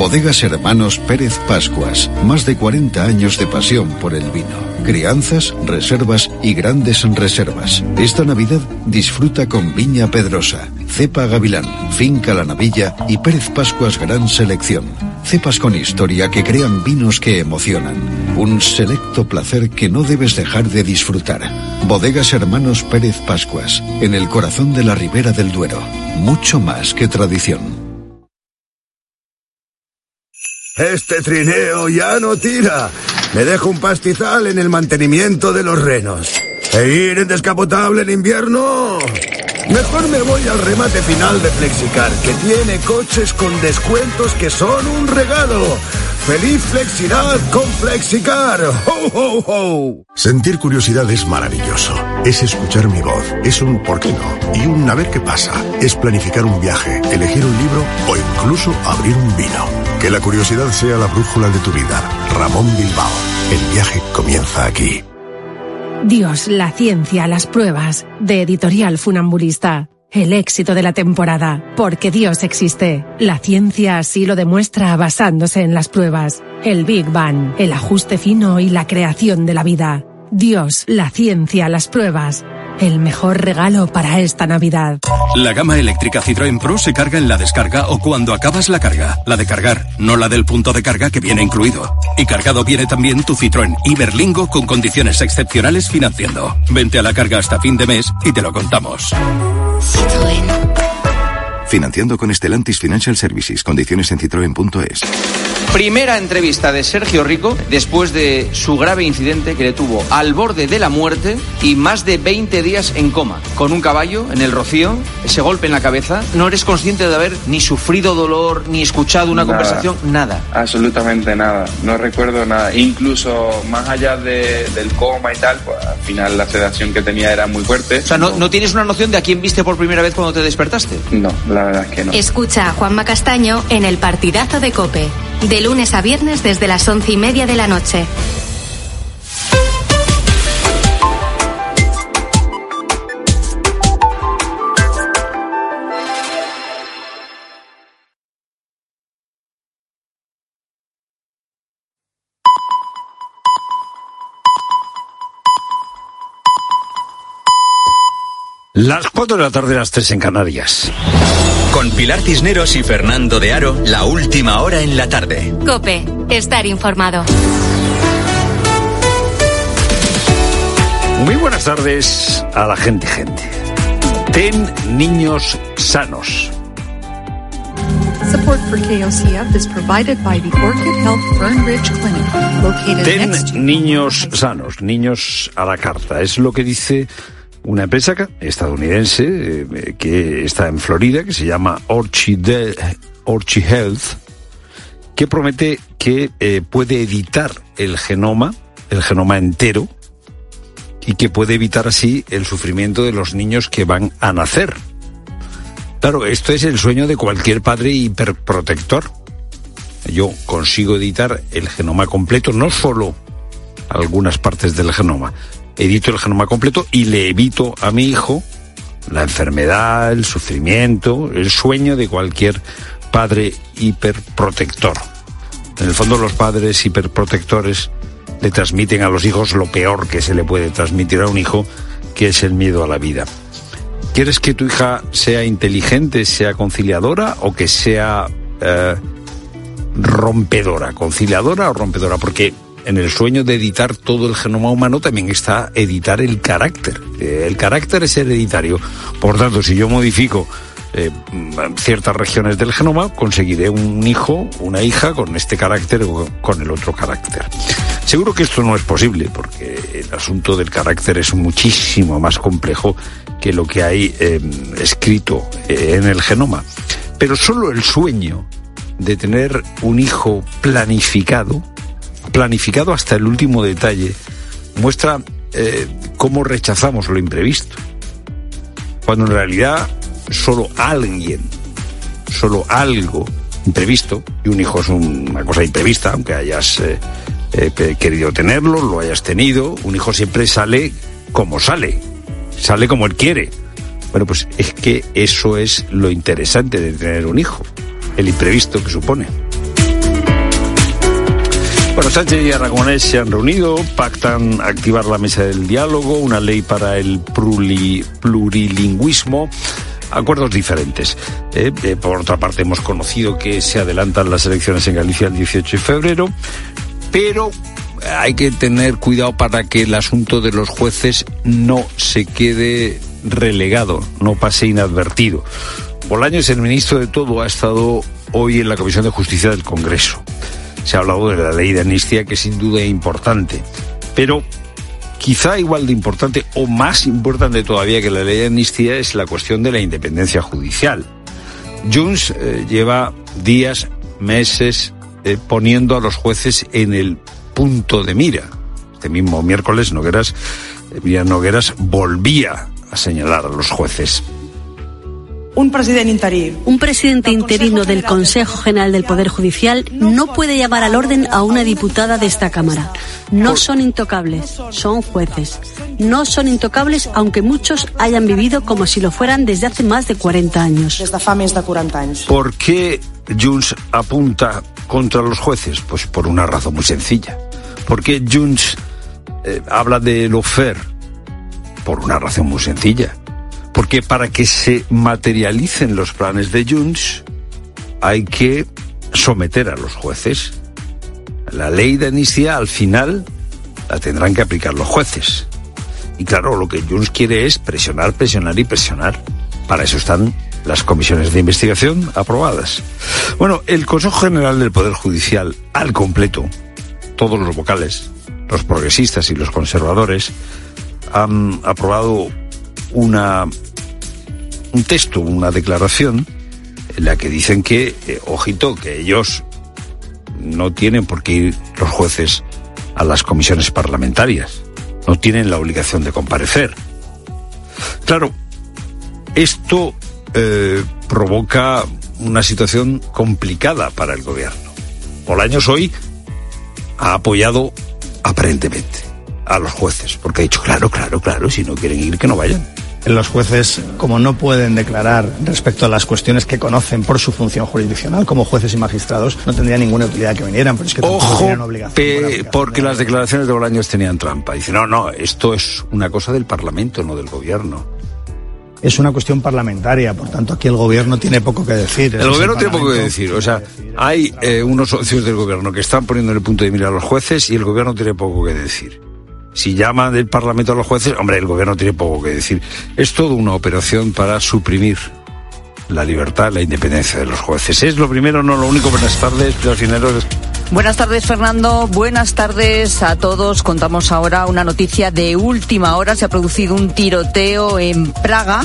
Bodegas Hermanos Pérez Pascuas. Más de 40 años de pasión por el vino. Crianzas, reservas y grandes reservas. Esta Navidad disfruta con Viña Pedrosa, Cepa Gavilán, Finca La Navilla y Pérez Pascuas Gran Selección. Cepas con historia que crean vinos que emocionan. Un selecto placer que no debes dejar de disfrutar. Bodegas Hermanos Pérez Pascuas, en el corazón de la Ribera del Duero. Mucho más que tradición. Este trineo ya no tira. Me dejo un pastizal en el mantenimiento de los renos. ¿E ir en descapotable en invierno? Mejor me voy al remate final de Flexicar, que tiene coches con descuentos que son un regalo. ¡Feliz Flexidad con Flexicar! ¡Ho, ho, ho! Sentir curiosidad es maravilloso. Es escuchar mi voz. Es un ¿por qué no? Y un a ver qué pasa. Es planificar un viaje, elegir un libro o incluso abrir un vino. Que la curiosidad sea la brújula de tu vida. Ramón Bilbao. El viaje comienza aquí. Dios, la ciencia, las pruebas. De Editorial Funambulista. El éxito de la temporada. Porque Dios existe. La ciencia así lo demuestra basándose en las pruebas. El Big Bang, el ajuste fino y la creación de la vida. Dios, la ciencia, las pruebas. El mejor regalo para esta Navidad. La gama eléctrica Citroën Pro se carga en la descarga o cuando acabas la carga. La de cargar, no la del punto de carga que viene incluido. Y cargado viene también tu Citroën Iberlingo con condiciones excepcionales financiando. Vente a la carga hasta fin de mes y te lo contamos. Financiando con Stellantis Financial Services. Condiciones en citroen.es. Primera entrevista de Sergio Rico después de su grave incidente que le tuvo al borde de la muerte y más de 20 días en coma, con un caballo en el rocío, ese golpe en la cabeza. No eres consciente de haber ni sufrido dolor, ni escuchado una Nada. conversación, nada. Absolutamente nada, no recuerdo nada. Incluso más allá de- del coma y tal, pues al final la sedación que tenía era muy fuerte. O sea, ¿no, no tienes una noción de a quién viste por primera vez cuando te despertaste? No, la verdad es que no. Escucha a Juanma Castaño en el partidazo de Cope de lunes a viernes desde las once y media de la noche. Las cuatro de la tarde, las tres en Canarias. Con Pilar Cisneros y Fernando de Aro, la última hora en la tarde. Cope, estar informado. Muy buenas tardes a la gente, gente. Ten niños sanos. Support for KOCF is provided by the Orchid Health Fern Ridge Clinic, located Ten next to niños sanos, niños a la carta. Es lo que dice una empresa estadounidense eh, que está en Florida, que se llama Orchid Health, que promete que eh, puede editar el genoma, el genoma entero, y que puede evitar así el sufrimiento de los niños que van a nacer. Claro, esto es el sueño de cualquier padre hiperprotector. Yo consigo editar el genoma completo, no solo algunas partes del genoma. Edito el genoma completo y le evito a mi hijo la enfermedad, el sufrimiento, el sueño de cualquier padre hiperprotector. En el fondo los padres hiperprotectores le transmiten a los hijos lo peor que se le puede transmitir a un hijo, que es el miedo a la vida. ¿Quieres que tu hija sea inteligente, sea conciliadora o que sea eh, rompedora? ¿Conciliadora o rompedora? Porque en el sueño de editar todo el genoma humano también está editar el carácter. Eh, El carácter es hereditario. Por tanto, si yo modifico eh, ciertas regiones del genoma, conseguiré un hijo, una hija con este carácter o con el otro carácter. Seguro que esto no es posible, porque el asunto del carácter es muchísimo más complejo que lo que hay eh, escrito eh, en el genoma. Pero solo el sueño de tener un hijo planificado, planificado hasta el último detalle, muestra eh, cómo rechazamos lo imprevisto. Cuando en realidad solo alguien, solo algo imprevisto, y un hijo es un- una cosa imprevista, aunque hayas eh, eh, querido tenerlo, lo hayas tenido, un hijo siempre sale como sale, sale como él quiere. Bueno, pues es que eso es lo interesante de tener un hijo, el imprevisto que supone. Bueno, Sánchez y Aragonés se han reunido, pactan activar la mesa del diálogo, una ley para el pluri- plurilingüismo, acuerdos diferentes. Eh, eh, por otra parte, hemos conocido que se adelantan las elecciones en Galicia el 18 de febrero, pero hay que tener cuidado para que el asunto de los jueces no se quede relegado, no pase inadvertido. Bolaños, el ministro de todo, ha estado hoy en la Comisión de Justicia del Congreso. Se ha hablado de la ley de amnistía, que sin duda es importante, pero quizá igual de importante o más importante todavía que la ley de amnistía es la cuestión de la independencia judicial. Junts eh, lleva días, meses eh, poniendo a los jueces en el punto de mira. Este mismo miércoles Nogueras, eh, Nogueras volvía a señalar a los jueces. Un presidente interí. Un presidente interino del Consejo General del Poder Judicial no puede llamar al orden a una diputada de esta Cámara. No son intocables, son jueces. No son intocables aunque muchos hayan vivido como si lo fueran desde hace más de 40 años. Desde fa més de 40 anys. ¿Por qué Junts apunta contra los jueces? Pues por una razón muy sencilla. ¿Por qué Junts eh, habla de lo fair? Por una razón muy sencilla. Porque para que se materialicen los planes de Junts hay que someter a los jueces. La ley de amnistía al final la tendrán que aplicar los jueces. Y claro, lo que Junts quiere es presionar, presionar y presionar. Para eso están las comisiones de investigación aprobadas. Bueno, el Consejo General del Poder Judicial al completo, todos los vocales, los progresistas y los conservadores, han aprobado una, un texto, una declaración, en la que dicen que, eh, ojito, que ellos no tienen por qué ir los jueces a las comisiones parlamentarias, no tienen la obligación de comparecer. Claro, esto eh, provoca una situación complicada para el gobierno. Bolaños hoy ha apoyado aparentemente a los jueces, porque ha dicho, claro, claro, claro, si no quieren ir, que no vayan. Los jueces, como no pueden declarar respecto a las cuestiones que conocen por su función jurisdiccional, como jueces y magistrados, no tendría ninguna utilidad que vinieran, pero es que Ojo, tienen obligación. pe- porque las declaraciones de Bolaños tenían trampa. Dice, no, no, esto es una cosa del Parlamento, no del Gobierno. es una cuestión parlamentaria, por tanto aquí el gobierno tiene poco que decir. El gobierno tiene poco que decir, o sea, hay eh, unos socios del gobierno que están poniendo el punto de mira a los jueces y el gobierno tiene poco que decir. Si llama del Parlamento a los jueces, hombre, el gobierno tiene poco que decir. Es todo una operación para suprimir la libertad, la independencia de los jueces. Es lo primero, no lo único. Buenas tardes, señores. Buenas tardes, Fernando. Buenas tardes a todos. Contamos ahora una noticia de última hora. Se ha producido un tiroteo en Praga,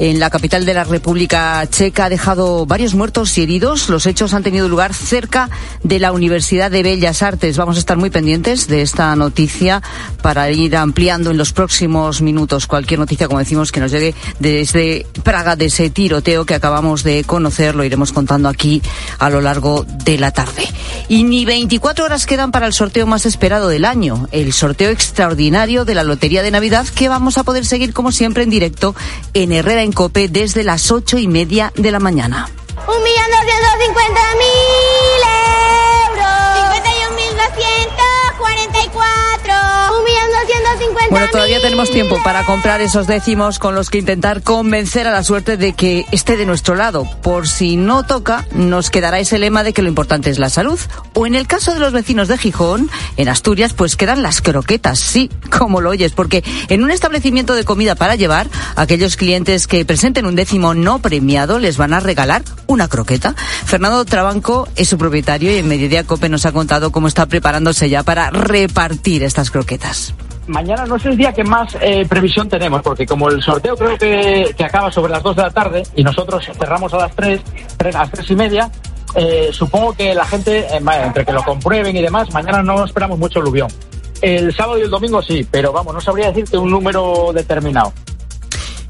en la capital de la República Checa. Ha dejado varios muertos y heridos. Los hechos han tenido lugar cerca de la Universidad de Bellas Artes. Vamos a estar muy pendientes de esta noticia para ir ampliando en los próximos minutos cualquier noticia, como decimos, que nos llegue desde Praga de ese tiroteo que acabamos de conocer. Lo iremos contando aquí a lo largo de la tarde. Y ni 24 horas quedan para el sorteo más esperado del año, el sorteo extraordinario de la Lotería de Navidad que vamos a poder seguir como siempre en directo en Herrera en Cope desde las ocho y media de la mañana. Un millón doscientos cincuenta mil Bueno, todavía tenemos tiempo para comprar esos décimos con los que intentar convencer a la suerte de que esté de nuestro lado. Por si no toca, nos quedará ese lema de que lo importante es la salud. O en el caso de los vecinos de Gijón, en Asturias, pues quedan las croquetas, sí, como lo oyes, porque en un establecimiento de comida para llevar, aquellos clientes que presenten un décimo no premiado les van a regalar una croqueta. Fernando Trabanco es su propietario y en Mediodía Cope nos ha contado cómo está preparándose ya para repartir estas croquetas. Mañana no es el día que más eh, previsión tenemos, porque como el sorteo creo que, que acaba sobre las 2 de la tarde y nosotros cerramos a las 3, 3 a las 3 y media, eh, supongo que la gente, eh, entre que lo comprueben y demás, mañana no esperamos mucho aluvión. El sábado y el domingo sí, pero vamos, no sabría decirte un número determinado.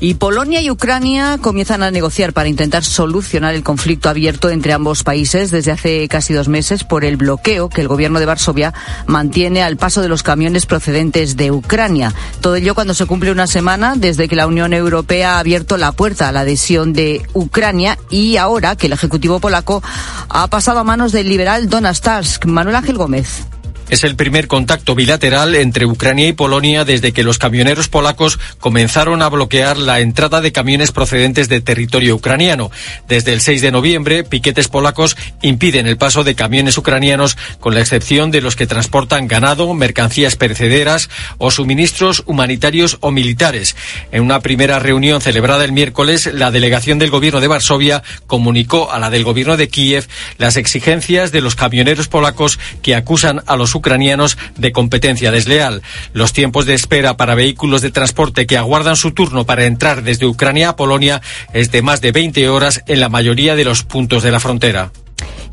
Y Polonia y Ucrania comienzan a negociar para intentar solucionar el conflicto abierto entre ambos países desde hace casi dos meses por el bloqueo que el gobierno de Varsovia mantiene al paso de los camiones procedentes de Ucrania. Todo ello cuando se cumple una semana desde que la Unión Europea ha abierto la puerta a la adhesión de Ucrania y ahora que el Ejecutivo polaco ha pasado a manos del liberal Donald Tusk. Manuel Ángel Gómez. Es el primer contacto bilateral entre Ucrania y Polonia desde que los camioneros polacos comenzaron a bloquear la entrada de camiones procedentes de territorio ucraniano. Desde el 6 de noviembre, piquetes polacos impiden el paso de camiones ucranianos, con la excepción de los que transportan ganado, mercancías perecederas o suministros humanitarios o militares. En una primera reunión celebrada el miércoles, la delegación del gobierno de Varsovia comunicó a la del gobierno de Kiev las exigencias de los camioneros polacos que acusan a los ucranianos de competencia desleal. Los tiempos de espera para vehículos de transporte que aguardan su turno para entrar desde Ucrania a Polonia es de más de 20 horas en la mayoría de los puntos de la frontera.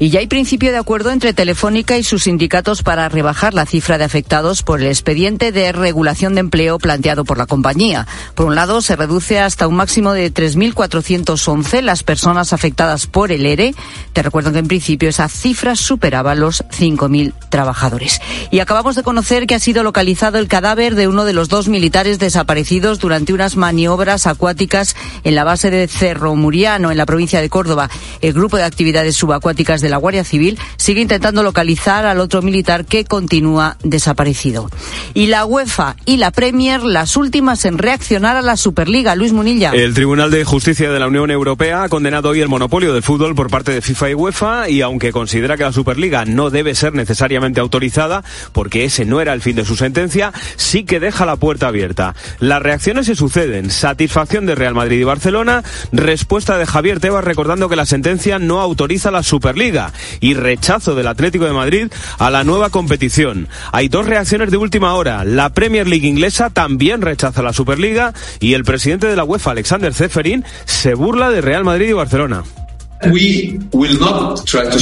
Y ya hay principio de acuerdo entre Telefónica y sus sindicatos para rebajar la cifra de afectados por el expediente de regulación de empleo planteado por la compañía. Por un lado, se reduce hasta un máximo de 3.411 las personas afectadas por el ERE. Te recuerdo que en principio esa cifra superaba los 5.000 trabajadores. Y acabamos de conocer que ha sido localizado el cadáver de uno de los dos militares desaparecidos durante unas maniobras acuáticas en la base de Cerro Muriano, en la provincia de Córdoba. El grupo de actividades subacuáticas de la Guardia Civil sigue intentando localizar al otro militar que continúa desaparecido. Y la UEFA y la Premier, las últimas en reaccionar a la Superliga. Luis Munilla. El Tribunal de Justicia de la Unión Europea ha condenado hoy el monopolio del fútbol por parte de FIFA y UEFA y aunque considera que la Superliga no debe ser necesariamente autorizada porque ese no era el fin de su sentencia, sí que deja la puerta abierta. Las reacciones se suceden. Satisfacción de Real Madrid y Barcelona, respuesta de Javier Tebas recordando que la sentencia no autoriza la Superliga y rechazo del Atlético de Madrid a la nueva competición. Hay dos reacciones de última hora. La Premier League inglesa también rechaza la Superliga y el presidente de la UEFA, Alexander Zeferin, se burla de Real Madrid y Barcelona.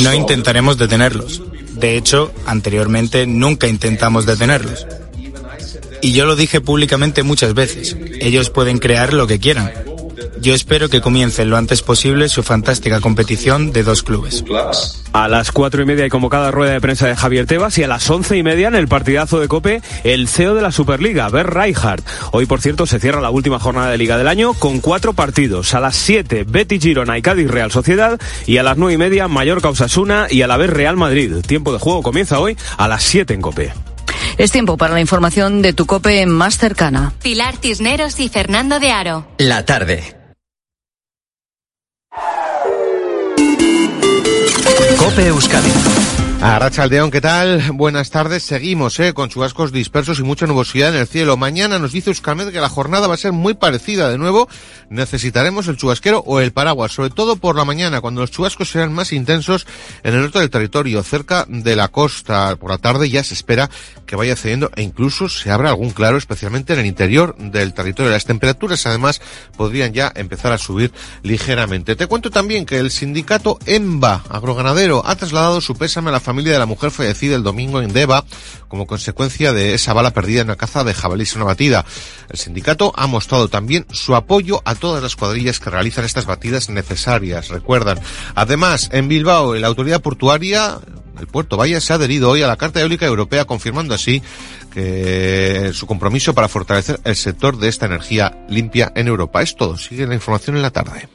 No intentaremos detenerlos. De hecho, anteriormente nunca intentamos detenerlos. Y yo lo dije públicamente muchas veces. Ellos pueden crear lo que quieran. Yo espero que comience lo antes posible su fantástica competición de dos clubes. A las cuatro y media hay convocada rueda de prensa de Javier Tebas y a las once y media en el partidazo de Cope el CEO de la Superliga, Ber Reichardt. Hoy, por cierto, se cierra la última jornada de Liga del año con cuatro partidos. A las siete, Betty Girona y Cádiz Real Sociedad y a las nueve y media Mallorca Osasuna y a la vez Real Madrid. Tiempo de juego comienza hoy a las siete en Cope. Es tiempo para la información de tu cope más cercana. Pilar Cisneros y Fernando de Aro. La tarde. Cope Euskadi. A Rachaldeón, ¿qué tal? Buenas tardes. Seguimos eh, con chubascos dispersos y mucha nubosidad en el cielo. Mañana nos dice Euskalmet que la jornada va a ser muy parecida. De nuevo, necesitaremos el chubasquero o el paraguas, sobre todo por la mañana, cuando los chubascos serán más intensos en el norte del territorio, cerca de la costa. Por la tarde ya se espera que vaya cediendo e incluso se abra algún claro, especialmente en el interior del territorio. Las temperaturas, además, podrían ya empezar a subir ligeramente. Te cuento también que el sindicato EMBA, agroganadero, ha trasladado su pésame a la familia de la mujer fallecida el domingo en Deva como consecuencia de esa bala perdida en la caza de jabalíes en una batida. El sindicato ha mostrado también su apoyo a todas las cuadrillas que realizan estas batidas necesarias, recuerdan. Además, en Bilbao, la autoridad portuaria el puerto Valle se ha adherido hoy a la Carta Eólica Europea, confirmando así su compromiso para fortalecer el sector de esta energía limpia en Europa. Es todo. Sigue la información en la tarde.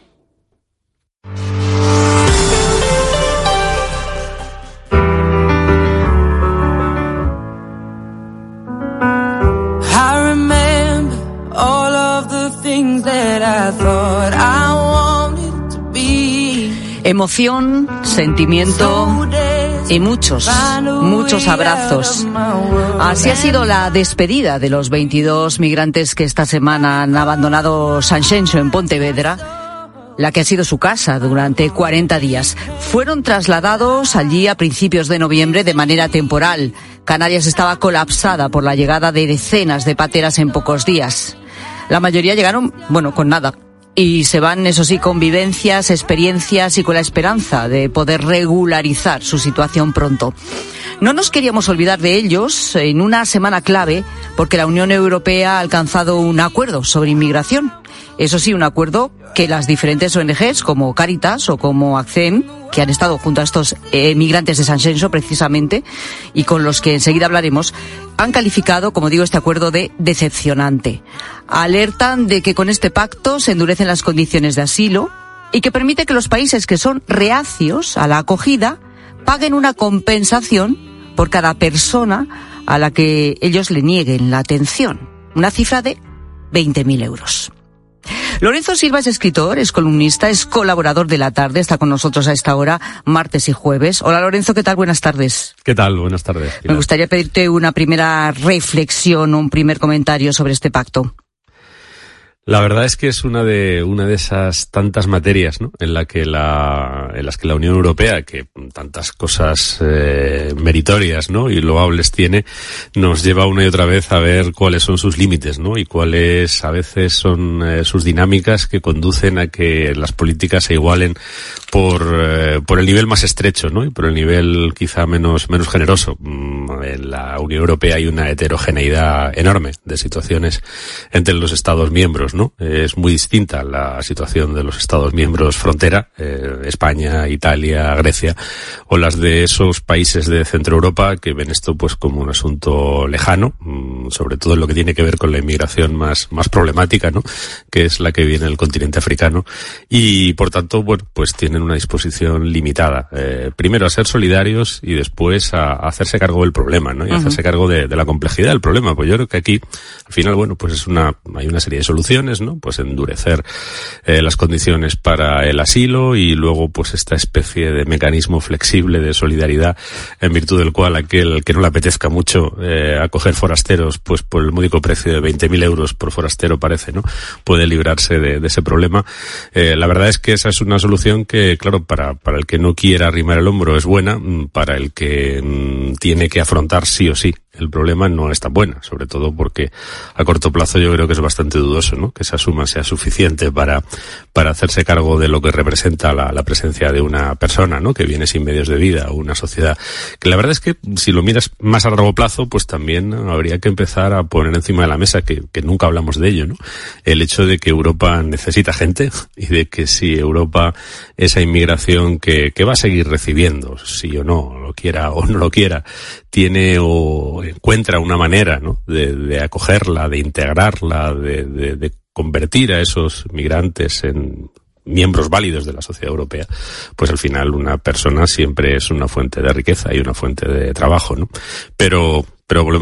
Emoción, sentimiento y muchos, muchos abrazos. Así ha sido la despedida de los 22 migrantes que esta semana han abandonado San en Pontevedra, la que ha sido su casa durante 40 días. Fueron trasladados allí a principios de noviembre de manera temporal. Canarias estaba colapsada por la llegada de decenas de pateras en pocos días. La mayoría llegaron, bueno, con nada, y se van, eso sí, con vivencias, experiencias y con la esperanza de poder regularizar su situación pronto. No nos queríamos olvidar de ellos en una semana clave porque la Unión Europea ha alcanzado un acuerdo sobre inmigración. Eso sí, un acuerdo que las diferentes ONGs como Caritas o como ACCEM, que han estado junto a estos emigrantes de San Senso precisamente, y con los que enseguida hablaremos, han calificado, como digo, este acuerdo de decepcionante. Alertan de que con este pacto se endurecen las condiciones de asilo y que permite que los países que son reacios a la acogida paguen una compensación por cada persona a la que ellos le nieguen la atención. Una cifra de 20.000 euros. Lorenzo Silva es escritor, es columnista, es colaborador de la tarde, está con nosotros a esta hora, martes y jueves. Hola Lorenzo, ¿qué tal? Buenas tardes. ¿Qué tal? Buenas tardes. Me gustaría pedirte una primera reflexión, un primer comentario sobre este pacto. La verdad es que es una de una de esas tantas materias, ¿no? En la que la en las que la Unión Europea, que tantas cosas eh, meritorias, ¿no? Y loables tiene, nos lleva una y otra vez a ver cuáles son sus límites, ¿no? Y cuáles a veces son eh, sus dinámicas que conducen a que las políticas se igualen por eh, por el nivel más estrecho, ¿no? Y por el nivel quizá menos menos generoso. Mm, en la Unión Europea hay una heterogeneidad enorme de situaciones entre los Estados miembros ¿no? Es muy distinta la situación de los Estados miembros frontera, eh, España, Italia, Grecia, o las de esos países de Centro Europa que ven esto pues como un asunto lejano, mm, sobre todo en lo que tiene que ver con la inmigración más, más problemática, ¿no? Que es la que viene del continente africano. Y por tanto, bueno, pues tienen una disposición limitada. Eh, primero a ser solidarios y después a, hacerse cargo del problema, ¿no? Y hacerse cargo de, de la complejidad del problema. Pues yo creo que aquí, al final, bueno, pues es una, hay una serie de soluciones ¿no? Pues endurecer eh, las condiciones para el asilo y luego pues esta especie de mecanismo flexible de solidaridad en virtud del cual aquel que no le apetezca mucho eh, acoger forasteros pues por el módico precio de 20.000 euros por forastero parece, ¿no? Puede librarse de, ese problema. Eh, la verdad es que esa es una solución que, claro, para, para el que no quiera arrimar el hombro es buena, mm, para el que mm, tiene que afrontar sí o sí el problema no es tan buena, sobre todo porque a corto plazo yo creo que es bastante dudoso, ¿no? Que esa suma sea suficiente para, para hacerse cargo de lo que representa la, la presencia de una persona, ¿no? Que viene sin medios de vida, o una sociedad. Que la verdad es que si lo miras más a largo plazo, pues también habría que empezar a poner encima de la mesa, que, que nunca hablamos de ello, ¿no? El hecho de que Europa necesita gente y de que si Europa, esa inmigración que, que va a seguir recibiendo, si o no, lo quiera o no lo quiera, tiene o encuentra una manera ¿no? de, acogerla, de integrarla, de, de, convertir a esos migrantes en miembros válidos de la sociedad europea, pues al final una persona siempre es una fuente de riqueza y una fuente de trabajo, ¿no? Pero, pero volvemos